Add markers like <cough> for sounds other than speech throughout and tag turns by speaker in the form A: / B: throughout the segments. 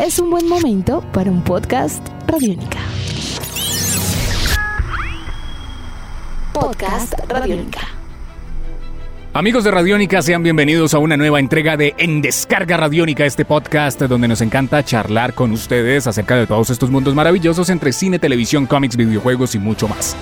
A: es un buen momento para un podcast Radiónica. Podcast Radiónica.
B: Amigos de Radiónica, sean bienvenidos a una nueva entrega de En Descarga Radiónica, este podcast donde nos encanta charlar con ustedes acerca de todos estos mundos maravillosos entre cine, televisión, cómics, videojuegos y mucho más.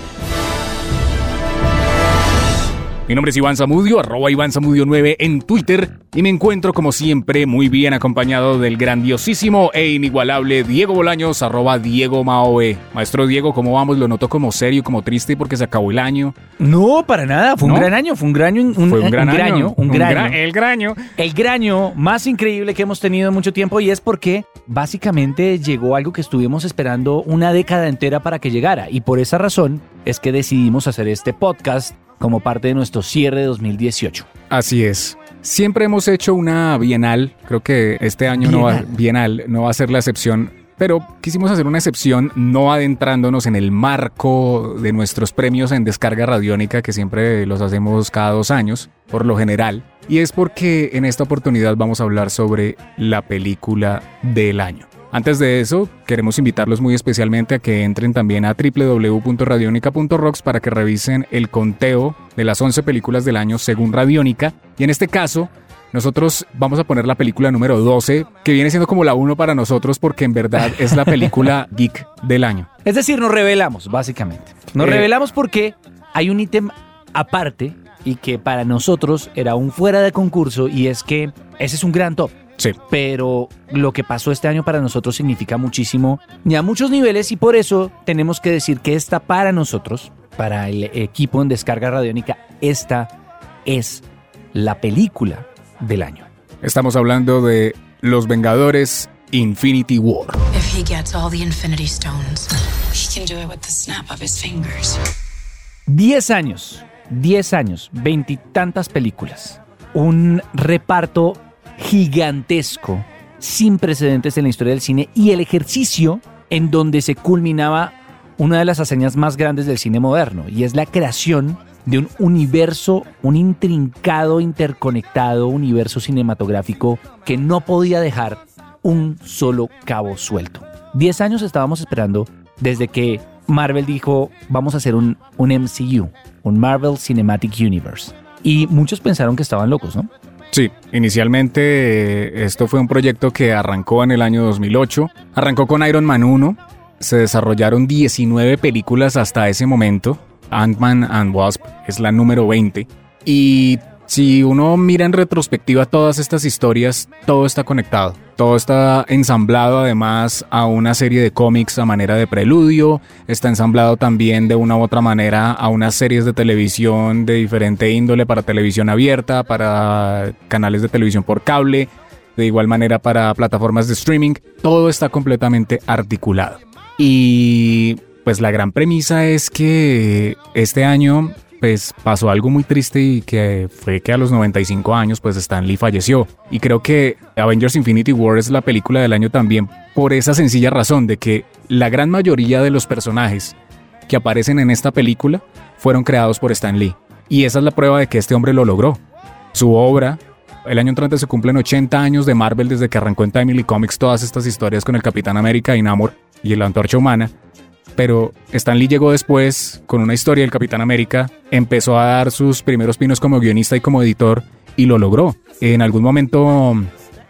B: Mi nombre es Iván Zamudio, arroba Iván Zamudio 9 en Twitter y me encuentro como siempre muy bien acompañado del grandiosísimo e inigualable Diego Bolaños, arroba Diego Maoe. Maestro Diego, ¿cómo vamos? Lo noto como serio, como triste porque se acabó el año.
C: No, para nada, fue un gran año, fue un gran año, un,
B: Fue un gran año.
C: graño, un
B: Un
C: graño.
B: gra- el graño.
C: El graño más increíble que hemos tenido en mucho tiempo y es porque básicamente llegó algo que estuvimos esperando una década entera para que llegara y por esa razón es que decidimos hacer este podcast como parte de nuestro cierre de 2018.
B: Así es. Siempre hemos hecho una bienal, creo que este año no va,
C: Bienal.
B: bienal no va a ser la excepción, pero quisimos hacer una excepción no adentrándonos en el marco de nuestros premios en descarga radiónica, que siempre los hacemos cada dos años, por lo general. Y es porque en esta oportunidad vamos a hablar sobre la película del año. Antes de eso, queremos invitarlos muy especialmente a que entren también a www.radionica.rocks para que revisen el conteo de las 11 películas del año según Radionica. Y en este caso, nosotros vamos a poner la película número 12, que viene siendo como la 1 para nosotros porque en verdad es la película <laughs> geek del año.
C: Es decir, nos revelamos, básicamente. Nos
B: Eh.
C: revelamos porque hay un ítem aparte y que para nosotros era un fuera de concurso y es que ese es un gran top.
B: Sí.
C: Pero lo que pasó este año para nosotros significa muchísimo y a muchos niveles y por eso tenemos que decir que esta para nosotros, para el equipo en descarga radiónica, esta es la película del año.
B: Estamos hablando de Los Vengadores Infinity War.
D: If he gets all the Infinity Stones, he can do it with the snap of his fingers.
C: 10 años, 10 años, veintitantas películas, un reparto gigantesco, sin precedentes en la historia del cine y el ejercicio en donde se culminaba una de las hazañas más grandes del cine moderno y es la creación de un universo, un intrincado, interconectado universo cinematográfico que no podía dejar un solo cabo suelto. 10 años estábamos esperando desde que Marvel dijo, vamos a hacer un, un MCU, un Marvel Cinematic Universe. Y muchos pensaron que estaban locos, ¿no?
B: Sí, inicialmente eh, esto fue un proyecto que arrancó en el año 2008. Arrancó con Iron Man 1. Se desarrollaron 19 películas hasta ese momento. Ant-Man and Wasp es la número 20. Y si uno mira en retrospectiva todas estas historias, todo está conectado. Todo está ensamblado además a una serie de cómics a manera de preludio. Está ensamblado también de una u otra manera a unas series de televisión de diferente índole para televisión abierta, para canales de televisión por cable, de igual manera para plataformas de streaming. Todo está completamente articulado. Y pues la gran premisa es que este año pues pasó algo muy triste y que fue que a los 95 años pues Stan Lee falleció. Y creo que Avengers Infinity War es la película del año también por esa sencilla razón de que la gran mayoría de los personajes que aparecen en esta película fueron creados por Stan Lee. Y esa es la prueba de que este hombre lo logró. Su obra, el año entrante se cumplen 80 años de Marvel desde que arrancó en Timely Comics todas estas historias con el Capitán América y Namor y la Antorcha Humana pero Stan Lee llegó después con una historia del Capitán América, empezó a dar sus primeros pinos como guionista y como editor y lo logró. En algún momento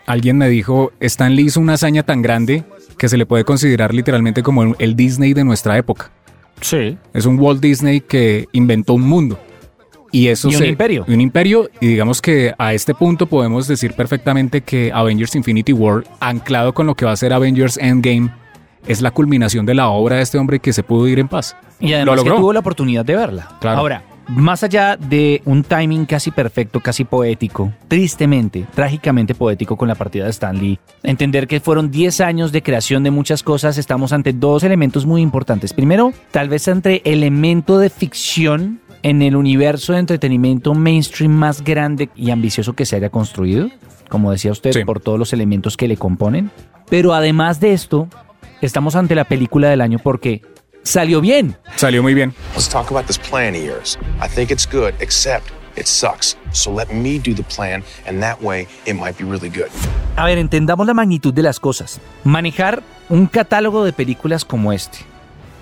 B: alguien me dijo, Stan Lee hizo una hazaña tan grande que se le puede considerar literalmente como el Disney de nuestra época.
C: Sí.
B: Es un Walt Disney que inventó un mundo. Y eso
C: Y un
B: se-
C: imperio.
B: Un imperio. Y digamos que a este punto podemos decir perfectamente que Avengers Infinity War, anclado con lo que va a ser Avengers Endgame, es la culminación de la obra de este hombre que se pudo ir en paz.
C: Y
B: Lo
C: además que
B: logró.
C: tuvo la oportunidad de verla.
B: Claro.
C: Ahora, más allá de un timing casi perfecto, casi poético, tristemente, trágicamente poético con la partida de Stan Lee, entender que fueron 10 años de creación de muchas cosas, estamos ante dos elementos muy importantes. Primero, tal vez entre elemento de ficción en el universo de entretenimiento mainstream más grande y ambicioso que se haya construido, como decía usted,
B: Sí.
C: por todos los elementos que le componen. Pero además de esto, estamos ante la película del año porque salió bien.
B: Salió muy bien.
E: Let's talk about this plan of yours. I think it's good, except it sucks. So let me do the plan, and that way it might be really good.
C: A ver, entendamos la magnitud de las cosas. Manejar un catálogo de películas como este,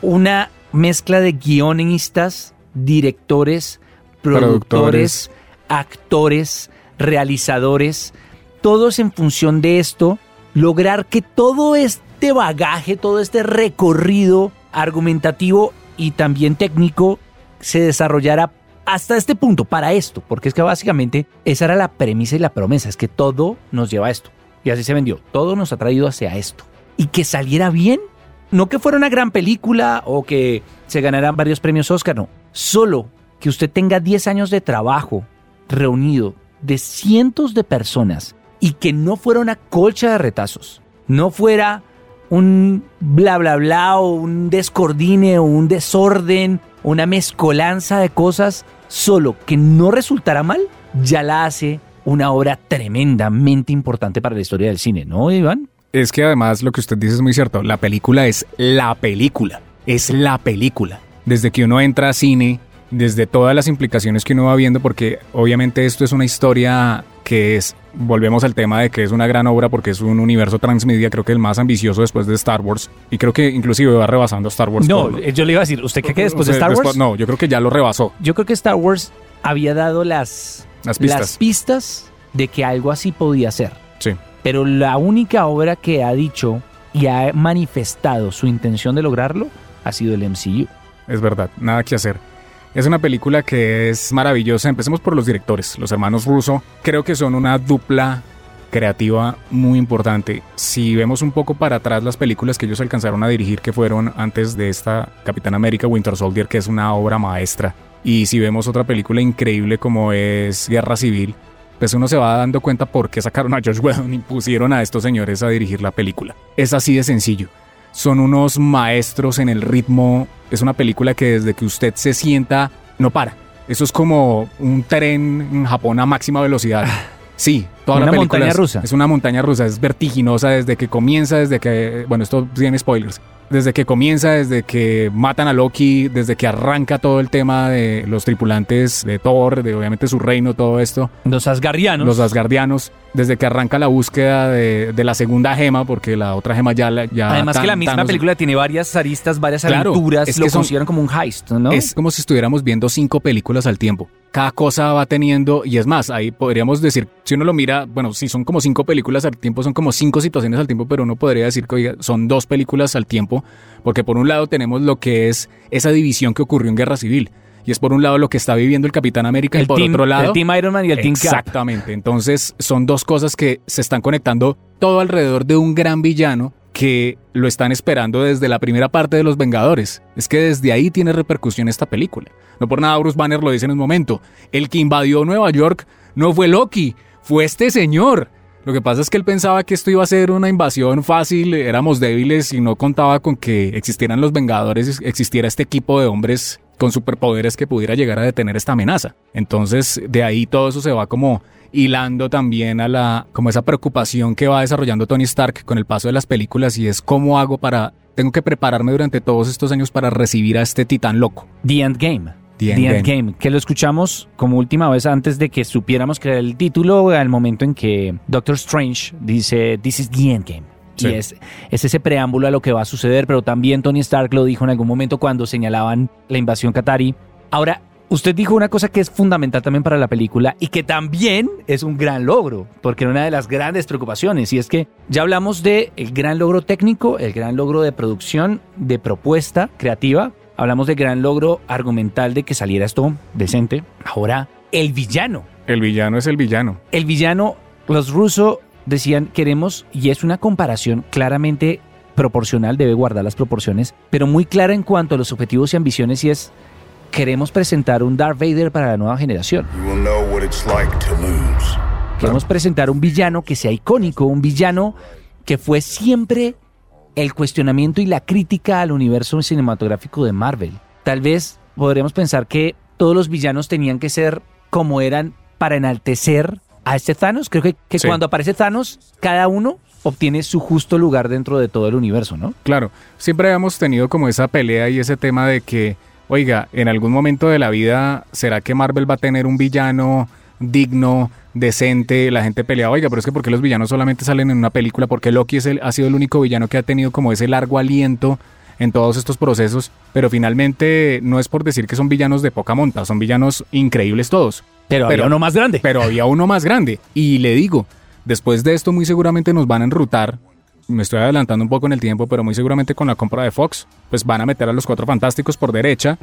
C: una mezcla de guionistas, directores, productores,
B: Productores.
C: actores, realizadores, todos en función de esto, lograr que todo este bagaje, todo este recorrido argumentativo y también técnico se desarrollara hasta este punto, para esto, porque es que básicamente esa era la premisa y la promesa, es que todo nos lleva a esto. Y así se vendió, todo nos ha traído hacia esto. Y que saliera bien, no que fuera una gran película o que se ganaran varios premios Oscar, no. Solo que usted tenga 10 años de trabajo reunido de cientos de personas y que no fuera una colcha de retazos, no fuera un bla bla bla o un descordine o un desorden, una mezcolanza de cosas, solo que no resultara mal, ya la hace una obra tremendamente importante para la historia del cine, ¿no, Iván?
B: Es que además lo que usted dice es muy cierto. La película es la película. Es la película. Desde que uno entra a cine, desde todas las implicaciones que uno va viendo, porque obviamente esto es una historia que es, volvemos al tema de que es una gran obra porque es un universo transmedia, creo que el más ambicioso después de Star Wars. Y creo que inclusive va rebasando Star Wars.
C: No,
B: por-
C: eh, yo le iba a decir, ¿usted cree que después de Star Wars?
B: después- no, yo creo que ya lo rebasó.
C: Yo creo que Star Wars había dado las,
B: Las pistas.
C: las pistas de que algo así podía ser.
B: Sí.
C: Pero la única obra que ha dicho y ha manifestado su intención de lograrlo ha sido el MCU.
B: Es verdad, nada que hacer. Es una película que es maravillosa. Empecemos por los directores, los hermanos Russo. Creo que son una dupla creativa muy importante. Si vemos un poco para atrás las películas que ellos alcanzaron a dirigir, que fueron antes de esta Capitán América Winter Soldier, que es una obra maestra. Y si vemos otra película increíble como es Guerra Civil, pues uno se va dando cuenta por qué sacaron a George Whedon y pusieron a estos señores a dirigir la película. Es así de sencillo son unos maestros en el ritmo. Es una película que desde que usted se sienta no para. Eso es como un tren en Japón a máxima velocidad. Sí, toda
C: Una
B: la película
C: montaña
B: es-
C: rusa.
B: Es una montaña rusa, es vertiginosa desde que comienza, desde que, bueno, esto tiene spoilers. Desde que comienza, desde que matan a Loki, desde que arranca todo el tema de los tripulantes de Thor, de obviamente su reino, todo esto
C: Los asgardianos.
B: los asgardianos, desde que arranca la búsqueda de, de la segunda gema, porque la otra gema ya... ya
C: Además que la misma película tiene varias aristas, varias
B: Claro,
C: aventuras,
B: es
C: lo
B: que son-
C: consideran como un heist, ¿no?
B: Es como si estuviéramos viendo cinco películas al tiempo. Cada cosa va teniendo, y es más, ahí podríamos decir, si uno lo mira, bueno, si son como cinco películas al tiempo, son como cinco situaciones al tiempo, pero uno podría decir que oiga, son dos películas al tiempo, porque por un lado tenemos lo que es esa división que ocurrió en Guerra Civil, y es por un lado lo que está viviendo el Capitán América, y
C: el
B: por
C: team,
B: otro lado...
C: el Team Iron Man y el Team Cap.
B: Exactamente. Entonces son dos cosas que se están conectando todo alrededor de un gran villano que lo están esperando desde la primera parte de Los Vengadores. Es que desde ahí tiene repercusión esta película. No por nada Bruce Banner lo dice en un momento. El que invadió Nueva York no fue Loki, fue este señor. Lo que pasa es que él pensaba que esto iba a ser una invasión fácil, éramos débiles y no contaba con que existieran los Vengadores, existiera este equipo de hombres con superpoderes que pudiera llegar a detener esta amenaza. Entonces, de ahí todo eso se va como hilando también a la como esa preocupación que va desarrollando Tony Stark con el paso de las películas y es cómo hago para tengo que prepararme durante todos estos años para recibir a este titán loco.
C: The Endgame.
B: The
C: The
B: Endgame.
C: Endgame, que lo escuchamos como última vez antes de que supiéramos que era el título al momento en que Doctor Strange dice This is the Endgame.
B: Sí.
C: Y es, es ese preámbulo a lo que va a suceder, pero también Tony Stark lo dijo en algún momento cuando señalaban la invasión qatarí. Ahora, usted dijo una cosa que es fundamental también para la película y que también es un gran logro, porque era una de las grandes preocupaciones, y es que ya hablamos de el gran logro técnico, el gran logro de producción, de propuesta creativa, hablamos del gran logro argumental de que saliera esto decente. Ahora, el villano.
B: El villano es el villano.
C: El villano, los rusos decían, queremos, y es una comparación claramente proporcional, debe guardar las proporciones, pero muy clara en cuanto a los objetivos y ambiciones, y es, queremos presentar un Darth Vader para la nueva generación.
F: Like.
C: Queremos presentar un villano que sea icónico, un villano que fue siempre el cuestionamiento y la crítica al universo cinematográfico de Marvel. Tal vez podríamos pensar que todos los villanos tenían que ser como eran para enaltecer a este Thanos. Creo que, que
B: Sí.
C: cuando aparece Thanos, cada uno obtiene su justo lugar dentro de todo el universo, ¿no?
B: Claro, siempre habíamos tenido como esa pelea y ese tema de que oiga, en algún momento de la vida, ¿será que Marvel va a tener un villano digno, decente? La gente pelea, oiga, pero es que ¿por qué los villanos solamente salen en una película? Porque Loki es el, ha sido el único villano que ha tenido como ese largo aliento en todos estos procesos, pero finalmente no es por decir que son villanos de poca monta, son villanos increíbles todos.
C: Pero, había uno más grande.
B: Pero había uno más grande. Y le digo, después de esto muy seguramente nos van a enrutar. Me estoy adelantando un poco en el tiempo, pero muy seguramente con la compra de Fox, pues van a meter a los cuatro fantásticos por derecha.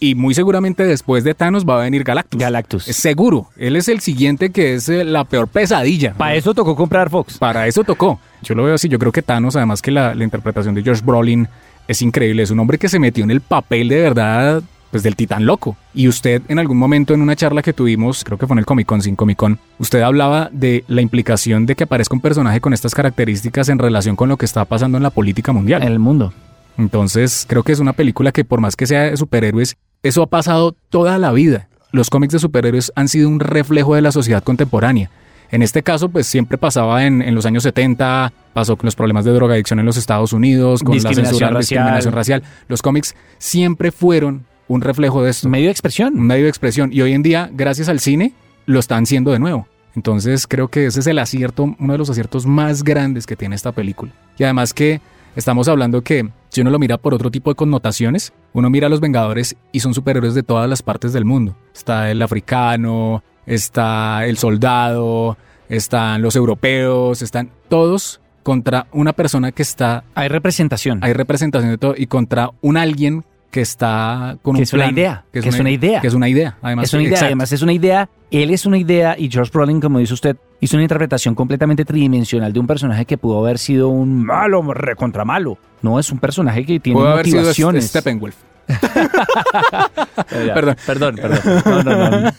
B: Y muy seguramente después de Thanos va a venir Galactus.
C: Galactus.
B: Es seguro. Él es el siguiente que es eh, la peor pesadilla.
C: Para eso tocó comprar Fox.
B: Para eso tocó. Yo lo veo así. Yo creo que Thanos, además que la, la interpretación de George Brolin es increíble. Es un hombre que se metió en el papel de verdad, pues del titán loco. Y usted en algún momento en una charla que tuvimos, creo que fue en el Comic Con, sin Comic Con, usted hablaba de la implicación de que aparezca un personaje con estas características en relación con lo que está pasando en la política mundial.
C: En el mundo.
B: Entonces, creo que es una película que por más que sea de superhéroes, eso ha pasado toda la vida. Los cómics de superhéroes han sido un reflejo de la sociedad contemporánea. En este caso, pues siempre pasaba en, en los años 70, pasó con los problemas de drogadicción en los Estados Unidos, con la censura, la
C: racial.
B: discriminación racial. Los cómics siempre fueron un reflejo de esto,
C: Medio de
B: un
C: expresión.
B: medio de expresión. Y hoy en día, gracias al cine, lo están siendo de nuevo. Entonces creo que ese es el acierto, uno de los aciertos más grandes que tiene esta película. Y además que estamos hablando que si uno lo mira por otro tipo de connotaciones, uno mira a los Vengadores y son superhéroes de todas las partes del mundo. Está el africano, está el soldado, están los europeos, están todos contra una persona que está,
C: Hay representación.
B: hay representación de todo, y contra un alguien que está con
C: Que
B: un
C: es una idea, que es una idea.
B: Que es una idea, además.
C: es una idea,
B: Exacto.
C: además es una idea, él es una idea y George Brolin, como dice usted, hizo una interpretación completamente tridimensional de un personaje que pudo haber sido un malo, recontra malo. No, es un personaje que tiene
B: Pudo haber sido
C: motivaciones.
B: Steppenwolf. <laughs> <laughs> Perdón.
C: Perdón, perdón. No, no, no,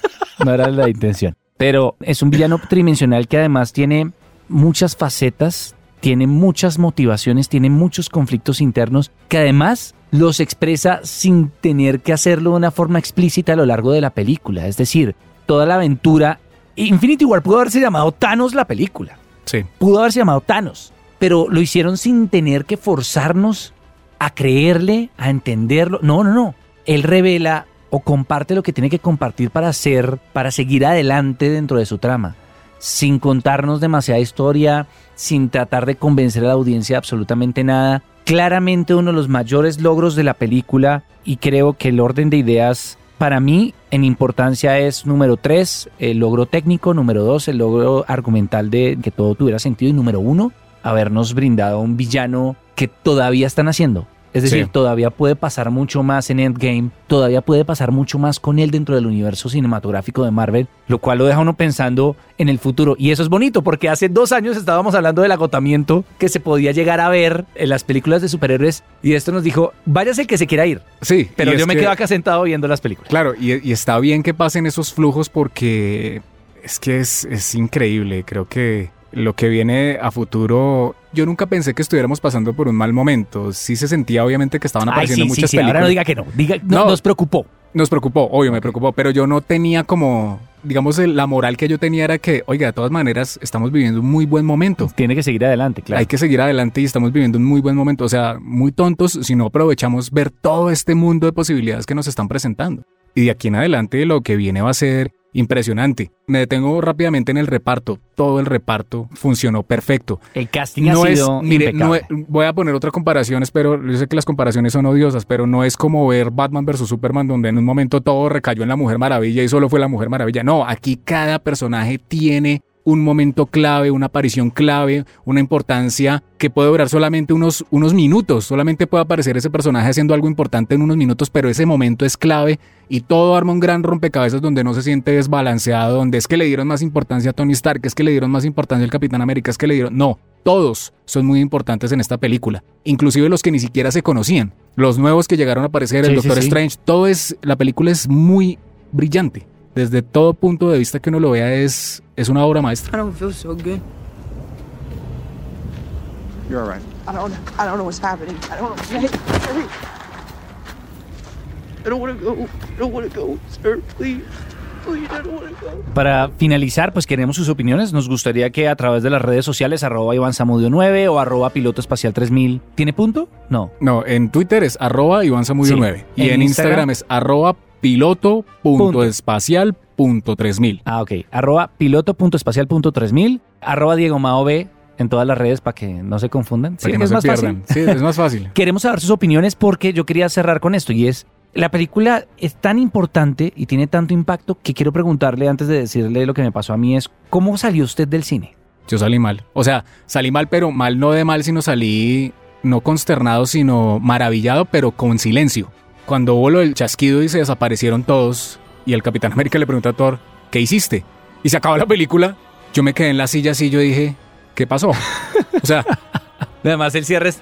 C: no era la intención. Pero es un villano tridimensional que además tiene muchas facetas, tiene muchas motivaciones, tiene muchos conflictos internos que además los expresa sin tener que hacerlo de una forma explícita a lo largo de la película. Es decir, toda la aventura. Infinity War pudo haberse llamado Thanos la película
B: Sí.
C: pudo haberse llamado Thanos, pero lo hicieron sin tener que forzarnos a creerle, a entenderlo. No, no, no. Él revela o comparte lo que tiene que compartir para hacer, para seguir adelante dentro de su trama, sin contarnos demasiada historia, sin tratar de convencer a la audiencia de absolutamente nada. Claramente uno de los mayores logros de la película y creo que el orden de ideas para mí en importancia es número 3, el logro técnico, número 2, el logro argumental de que todo tuviera sentido y número 1, habernos brindado un villano que todavía están haciendo. Es decir,
B: Sí.
C: todavía puede pasar mucho más en Endgame, todavía puede pasar mucho más con él dentro del universo cinematográfico de Marvel, lo cual lo deja uno pensando en el futuro. Y eso es bonito, porque hace dos años estábamos hablando del agotamiento que se podía llegar a ver en las películas de superhéroes, y esto nos dijo, váyase que se quiera ir.
B: Sí.
C: Pero yo me
B: que-
C: quedo acá sentado viendo las películas.
B: Claro, y, y está bien que pasen esos flujos porque es que es, es increíble. Creo que lo que viene a futuro, yo nunca pensé que estuviéramos pasando por un mal momento. Sí se sentía obviamente que estaban apareciendo
C: sí, sí,
B: muchas
C: sí,
B: películas.
C: ahora no diga que no, diga, no,
B: No.
C: nos preocupó.
B: Nos preocupó, obvio, me preocupó, pero yo no tenía como, digamos, la moral que yo tenía era que, oiga, de todas maneras, estamos viviendo un muy buen momento.
C: Tiene que seguir adelante, claro.
B: Hay que seguir adelante y estamos viviendo un muy buen momento. O sea, muy tontos si no aprovechamos ver todo este mundo de posibilidades que nos están presentando. Y de aquí en adelante lo que viene va a ser impresionante. Me detengo rápidamente en el reparto. Todo el reparto funcionó perfecto.
C: El casting
B: No
C: ha
B: es,
C: sido
B: mire, no es- voy a poner otra comparación, pero yo sé que las comparaciones son odiosas, pero no es como ver Batman vs Superman donde en un momento todo recayó en la Mujer Maravilla y solo fue la Mujer Maravilla. No, aquí cada personaje tiene un momento clave, una aparición clave, una importancia que puede durar solamente unos, unos minutos. Solamente puede aparecer ese personaje haciendo algo importante en unos minutos, pero ese momento es clave y todo arma un gran rompecabezas donde no se siente desbalanceado, donde es que le dieron más importancia a Tony Stark, es que le dieron más importancia al Capitán América, es que le dieron... No, todos son muy importantes en esta película, inclusive los que ni siquiera se conocían, los nuevos que llegaron a aparecer,
C: Sí,
B: el
C: sí,
B: Doctor
C: sí.
B: Strange, todo es... La película es muy brillante. Desde todo punto de vista que uno lo vea es, es una obra maestra.
G: I don't feel so good.
E: You're all right.
G: I don't I don't know what's happening. I don't know. Hey, hurry. I don't want to go. I don't want to go, sir. Please. Please, I don't want to go.
C: Para finalizar, pues queremos sus opiniones. Nos gustaría que a través de las redes sociales, arroba Iván Samudio 9 o arroba piloto espacial 3000. ¿Tiene punto? No.
B: No, en Twitter es arroba Iván Zamudio
C: Sí.
B: 9 y
C: En
B: en,
C: Instagram
B: Instagram, es arroba piloto.espacial.3000.
C: Ah, ok. Arroba piloto.espacial.3000. Arroba Diego Mao B en todas las redes para que no se confundan.
B: Para
C: Sí,
B: que no
C: es
B: se
C: más fácil.
B: pierdan. Sí, es más fácil. <laughs>
C: Queremos saber sus opiniones porque yo quería cerrar con esto y es, la película es tan importante y tiene tanto impacto que quiero preguntarle antes de decirle lo que me pasó a mí es, ¿cómo salió usted del cine?
B: Yo salí mal. O sea, salí mal, pero mal no de mal, sino salí no consternado, sino maravillado, pero con silencio. Cuando hubo lo del chasquido y se desaparecieron todos, y el Capitán América le preguntó a Thor, ¿qué hiciste? Y se acabó la película, yo me quedé en la silla así, yo dije, ¿qué pasó? O sea, <laughs>
C: Además el cierre es...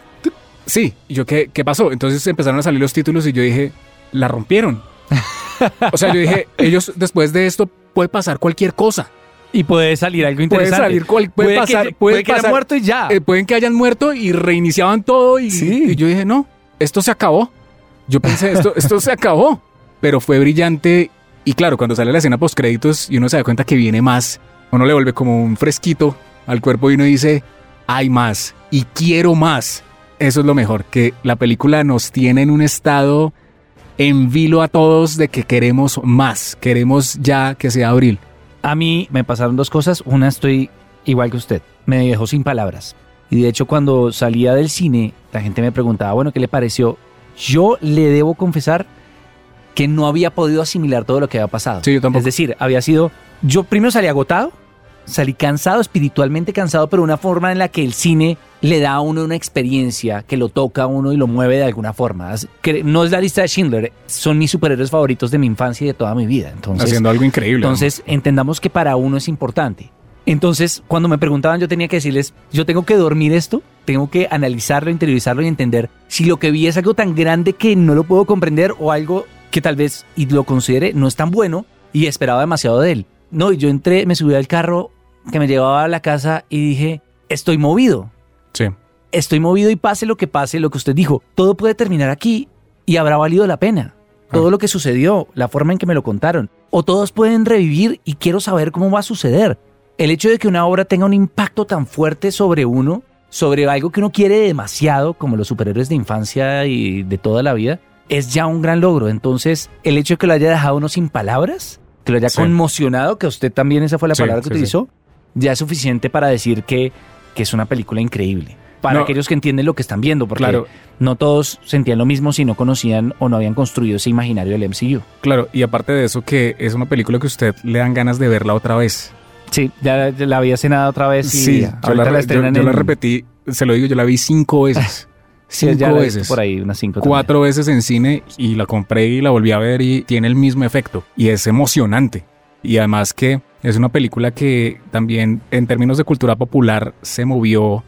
B: sí, y yo, ¿qué, ¿qué pasó? Entonces empezaron a salir los títulos y yo dije, la rompieron. <laughs> O sea, yo dije, ellos después de esto puede pasar cualquier cosa.
C: Y puede salir algo
B: Puede
C: interesante.
B: salir cual, puede,
C: Puede que-
B: pasar,
C: puede
B: puede
C: que haya
B: pasar-
C: muerto y ya.
B: eh, pueden que hayan muerto y reiniciaban todo y,
C: Sí.
B: y yo dije, no, esto se acabó. Yo pensé, esto, esto se acabó. Pero fue brillante y claro, cuando sale la escena post créditos y uno se da cuenta que viene más, uno le vuelve como un fresquito al cuerpo y uno dice, hay más y quiero más. Eso es lo mejor, que la película nos tiene en un estado en vilo a todos de que queremos más, queremos ya que sea abril.
C: A mí me pasaron dos cosas. Una, estoy igual que usted. Me dejó sin palabras. Y de hecho, cuando salía del cine, la gente me preguntaba, bueno, ¿qué le pareció? Yo le debo confesar que no había podido asimilar todo lo que había pasado.
B: Sí, yo tampoco.
C: Es decir, había sido... Yo primero salí agotado, salí cansado, espiritualmente cansado, pero una forma en la que el cine le da a uno una experiencia que lo toca a uno y lo mueve de alguna forma. No es la lista de Schindler, son mis superhéroes favoritos de mi infancia y de toda mi vida. Entonces,
B: haciendo algo increíble.
C: entonces, entendamos que para uno es importante. Entonces, cuando me preguntaban, yo tenía que decirles, yo tengo que dormir esto, tengo que analizarlo, interiorizarlo y entender si lo que vi es algo tan grande que no lo puedo comprender o algo que tal vez, y lo considere, no es tan bueno y esperaba demasiado de él. No, y yo entré, me subí al carro que me llevaba a la casa y dije, estoy movido,
B: Sí.
C: estoy movido y pase lo que pase, lo que usted dijo, todo puede terminar aquí y habrá valido la pena. Todo
B: Ah.
C: lo que sucedió, la forma en que me lo contaron, o todos pueden revivir y quiero saber cómo va a suceder. El hecho de que una obra tenga un impacto tan fuerte sobre uno, sobre algo que uno quiere demasiado, como los superhéroes de infancia y de toda la vida, es ya un gran logro. Entonces, el hecho de que lo haya dejado uno sin palabras, que lo haya
B: Sí.
C: conmocionado, que usted también esa fue la
B: Sí,
C: palabra que
B: sí,
C: utilizó, ya es suficiente para decir que, que es una película increíble. Para
B: No.
C: aquellos que entienden lo que están viendo, porque
B: Claro.
C: no todos sentían lo mismo si no conocían o no habían construido ese imaginario del MCU.
B: Claro, y aparte de eso, que es una película que a usted le dan ganas de verla otra vez.
C: Sí, ya, la había cenado otra vez y
B: yo
C: ahorita
B: la,
C: la,
B: yo- yo la repetí, se lo digo, yo la vi cinco veces. <laughs>
C: Sí,
B: cinco
C: ya la
B: veces.
C: por ahí, unas cinco también.
B: Cuatro veces en cine y la compré y la volví a ver y tiene el mismo efecto. Y es emocionante. Y además que es una película que también en términos de cultura popular se movió.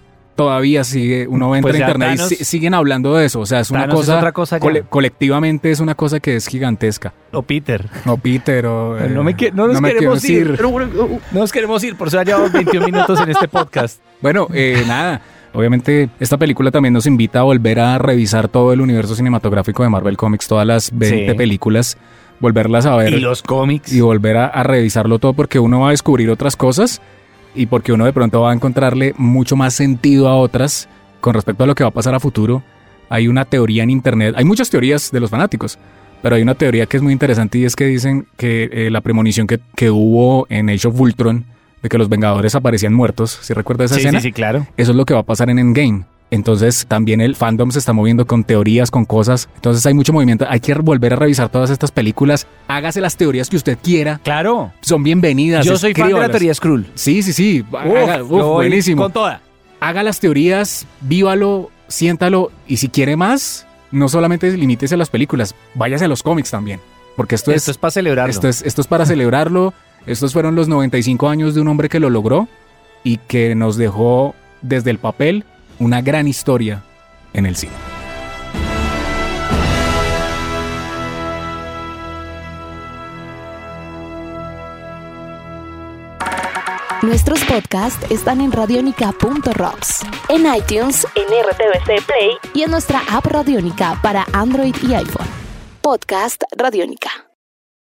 B: Todavía sigue, uno entra
C: Pues
B: en
C: ya
B: internet
C: Thanos-
B: y si- siguen hablando de eso. O sea, es una
C: Thanos es
B: cosa,
C: otra cosa
B: cole- colectivamente es una cosa que es gigantesca.
C: O Peter.
B: No, Peter, o, eh,
C: No me que- no nos
B: me
C: queremos ir. No nos queremos ir, por eso ya llevamos 21 minutos en este podcast.
B: Bueno, eh, nada. Obviamente, esta película también nos invita a volver a revisar todo el universo cinematográfico de Marvel Comics, todas las 20
C: Sí.
B: películas, volverlas a ver
C: Y los cómics.
B: y volver a, a revisarlo todo porque uno va a descubrir otras cosas y porque uno de pronto va a encontrarle mucho más sentido a otras con respecto a lo que va a pasar a futuro. Hay una teoría en internet, hay muchas teorías de los fanáticos, pero hay una teoría que es muy interesante y es que dicen que eh, la premonición que, que hubo en Age of Ultron de que los Vengadores aparecían muertos, si recuerdas esa
C: sí,
B: escena,
C: sí, sí, claro.
B: eso es lo que va a pasar en Endgame. Entonces también el fandom se está moviendo con teorías, con cosas. Entonces hay mucho movimiento. Hay que volver a revisar todas estas películas. Hágase las teorías que usted quiera.
C: Claro.
B: Son bienvenidas.
C: Yo soy fan de la teoría Skrull.
B: Sí, sí, sí. Haga-
C: Uf, voy
B: buenísimo.
C: Con toda.
B: Haga las teorías, vívalo, siéntalo. Y si quiere más, no solamente limítese a las películas, váyase a los cómics también. Porque esto,
C: Esto es para celebrarlo.
B: esto es, esto es para celebrarlo. Estos fueron los 95 años de un hombre que lo logró y que nos dejó desde el papel una gran historia en el cine.
A: Nuestros podcasts están en radionica.rocks, en iTunes, en RTVC Play y en nuestra app Radionica para Android y iPhone. Podcast Radionica.